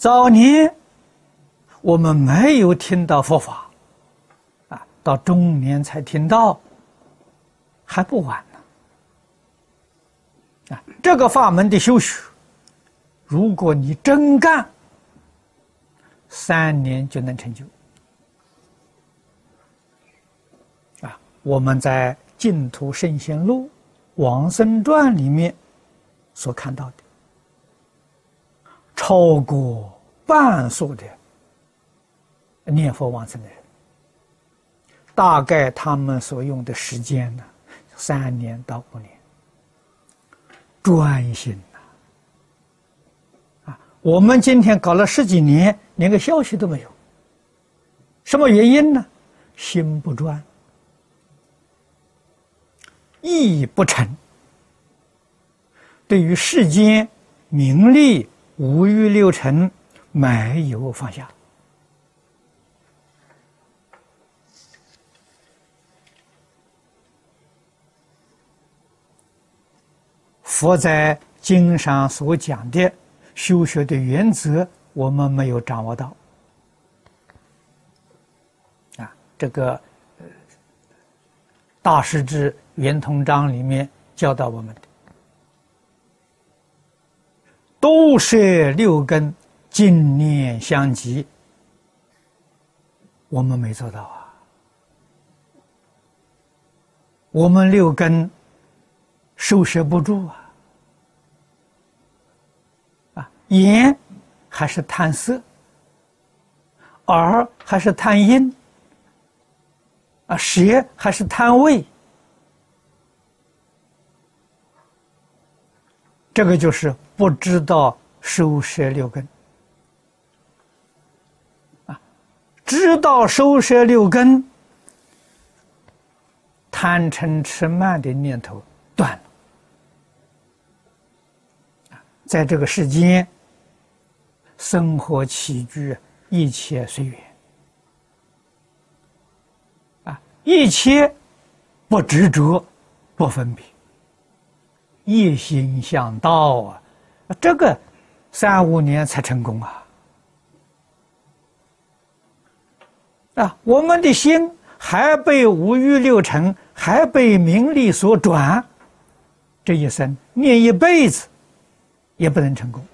早年我们没有听到佛法，啊，到中年才听到，还不晚呢。啊，这个法门的修学，如果你真干，三年就能成就。啊，我们在《净土圣贤录》《往生传》里面所看到的。超过半数的念佛往生的人，大概他们所用的时间呢，三年到五年，专心呐。啊，我们今天搞了十几年，连个消息都没有。什么原因呢？心不专，意不诚，对于世间名利。五欲六尘没有放下，佛在经上所讲的修学的原则，我们没有掌握到。啊，这个大师之圆通章里面教导我们的。都摄六根，净念相继，我们没做到啊！我们六根收摄不住啊！啊，眼还是贪色，耳还是贪音，啊，舌还是贪味，这个就是。不知道收摄六根。啊，知道收摄六根，贪嗔痴慢的念头断了。在这个世间，生活起居一切随缘。啊，一切不执着，不分别，一心向道啊。这个三五年才成功啊！啊，我们的心还被五欲六尘，还被名利所转，这一生念一辈子也不能成功。